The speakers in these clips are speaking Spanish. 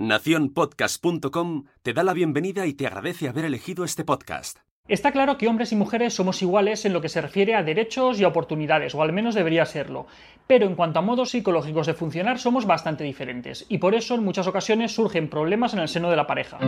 Naciónpodcast.com te da la bienvenida y te agradece haber elegido este podcast. Está claro que hombres y mujeres somos iguales en lo que se refiere a derechos y oportunidades, o al menos debería serlo, pero en cuanto a modos psicológicos de funcionar somos bastante diferentes, y por eso en muchas ocasiones surgen problemas en el seno de la pareja.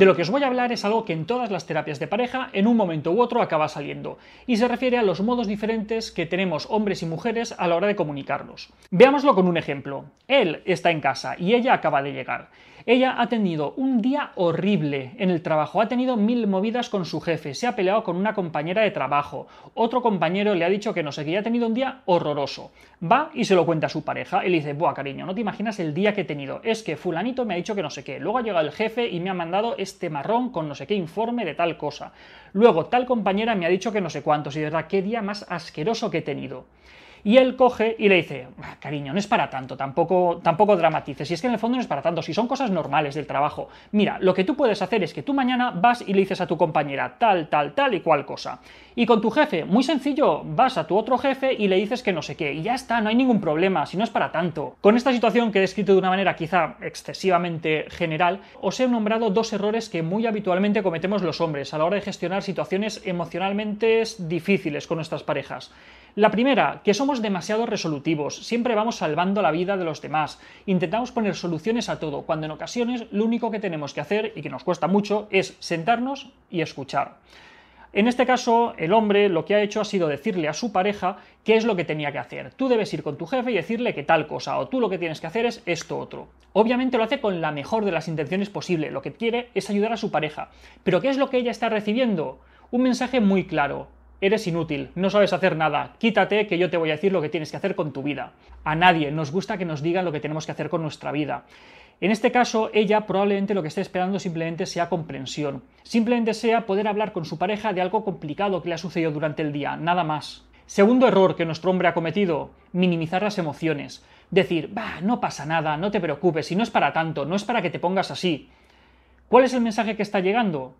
De lo que os voy a hablar es algo que en todas las terapias de pareja en un momento u otro acaba saliendo, y se refiere a los modos diferentes que tenemos hombres y mujeres a la hora de comunicarnos. Veámoslo con un ejemplo. Él está en casa y ella acaba de llegar. Ella ha tenido un día horrible en el trabajo, ha tenido mil movidas con su jefe, se ha peleado con una compañera de trabajo, otro compañero le ha dicho que no sé, ya ha tenido un día horroroso. Va y se lo cuenta a su pareja y le dice, buah, cariño, no te imaginas el día que he tenido, es que fulanito me ha dicho que no sé qué, luego ha llegado el jefe y me ha mandado este marrón con no sé qué informe de tal cosa. Luego tal compañera me ha dicho que no sé cuántos. Y de verdad, qué día más asqueroso que he tenido. Y él coge y le dice, ah, cariño, no es para tanto, tampoco, tampoco dramatices. Y es que en el fondo no es para tanto, si son cosas normales del trabajo. Mira, lo que tú puedes hacer es que tú mañana vas y le dices a tu compañera tal, tal, tal y cual cosa. Y con tu jefe, muy sencillo, vas a tu otro jefe y le dices que no sé qué. Y ya está, no hay ningún problema, si no es para tanto. Con esta situación que he descrito de una manera quizá excesivamente general, os he nombrado dos errores que muy habitualmente cometemos los hombres a la hora de gestionar situaciones emocionalmente difíciles con nuestras parejas. La primera, que somos demasiado resolutivos, siempre vamos salvando la vida de los demás, intentamos poner soluciones a todo, cuando en ocasiones lo único que tenemos que hacer, y que nos cuesta mucho, es sentarnos y escuchar. En este caso, el hombre lo que ha hecho ha sido decirle a su pareja qué es lo que tenía que hacer. Tú debes ir con tu jefe y decirle que tal cosa, o tú lo que tienes que hacer es esto otro. Obviamente lo hace con la mejor de las intenciones posible, lo que quiere es ayudar a su pareja. Pero ¿qué es lo que ella está recibiendo? Un mensaje muy claro eres inútil, no sabes hacer nada, quítate que yo te voy a decir lo que tienes que hacer con tu vida. A nadie nos gusta que nos digan lo que tenemos que hacer con nuestra vida. En este caso, ella probablemente lo que esté esperando simplemente sea comprensión, simplemente sea poder hablar con su pareja de algo complicado que le ha sucedido durante el día, nada más. Segundo error que nuestro hombre ha cometido, minimizar las emociones. Decir, va, no pasa nada, no te preocupes, si no es para tanto, no es para que te pongas así. ¿Cuál es el mensaje que está llegando?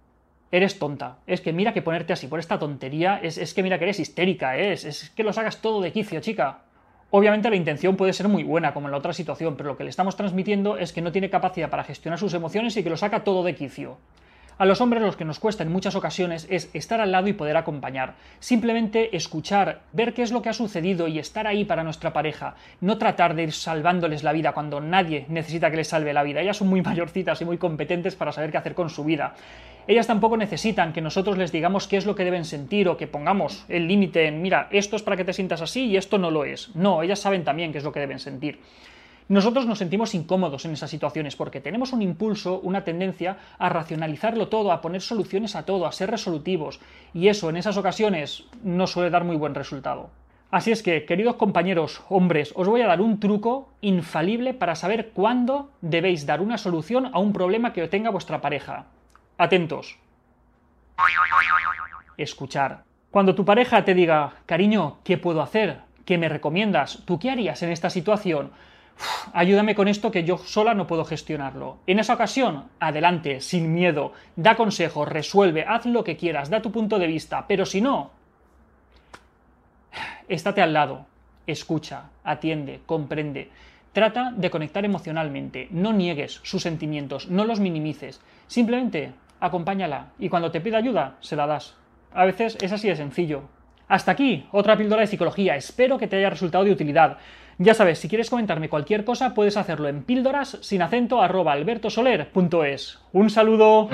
Eres tonta. Es que mira que ponerte así por esta tontería, es, que mira que eres histérica, ¿eh? es, es que lo sacas todo de quicio, chica. Obviamente la intención puede ser muy buena, como en la otra situación, pero lo que le estamos transmitiendo es que no tiene capacidad para gestionar sus emociones y que lo saca todo de quicio. A los hombres los que nos cuesta en muchas ocasiones es estar al lado y poder acompañar. Simplemente escuchar, ver qué es lo que ha sucedido y estar ahí para nuestra pareja. No tratar de ir salvándoles la vida cuando nadie necesita que les salve la vida. Ellas son muy mayorcitas y muy competentes para saber qué hacer con su vida. Ellas tampoco necesitan que nosotros les digamos qué es lo que deben sentir o que pongamos el límite en, mira, esto es para que te sientas así y esto no lo es. No, ellas saben también qué es lo que deben sentir. Nosotros nos sentimos incómodos en esas situaciones porque tenemos un impulso, una tendencia a racionalizarlo todo, a poner soluciones a todo, a ser resolutivos, y eso en esas ocasiones no suele dar muy buen resultado. Así es que, queridos compañeros, hombres, os voy a dar un truco infalible para saber cuándo debéis dar una solución a un problema que tenga vuestra pareja. Atentos. Escuchar. Cuando tu pareja te diga, cariño, ¿qué puedo hacer? ¿Qué me recomiendas? ¿Tú qué harías en esta situación? Ayúdame con esto que yo sola no puedo gestionarlo. En esa ocasión, adelante, sin miedo, da consejos, resuelve, haz lo que quieras, da tu punto de vista, pero si no, estate al lado, escucha, atiende, comprende. Trata de conectar emocionalmente, no niegues sus sentimientos, no los minimices, simplemente acompáñala y cuando te pida ayuda, se la das. A veces es así de sencillo. Hasta aquí, otra píldora de psicología. Espero que te haya resultado de utilidad. Ya sabes, si quieres comentarme cualquier cosa, puedes hacerlo en píldoras sin acento arroba albertosoler.es. Un saludo.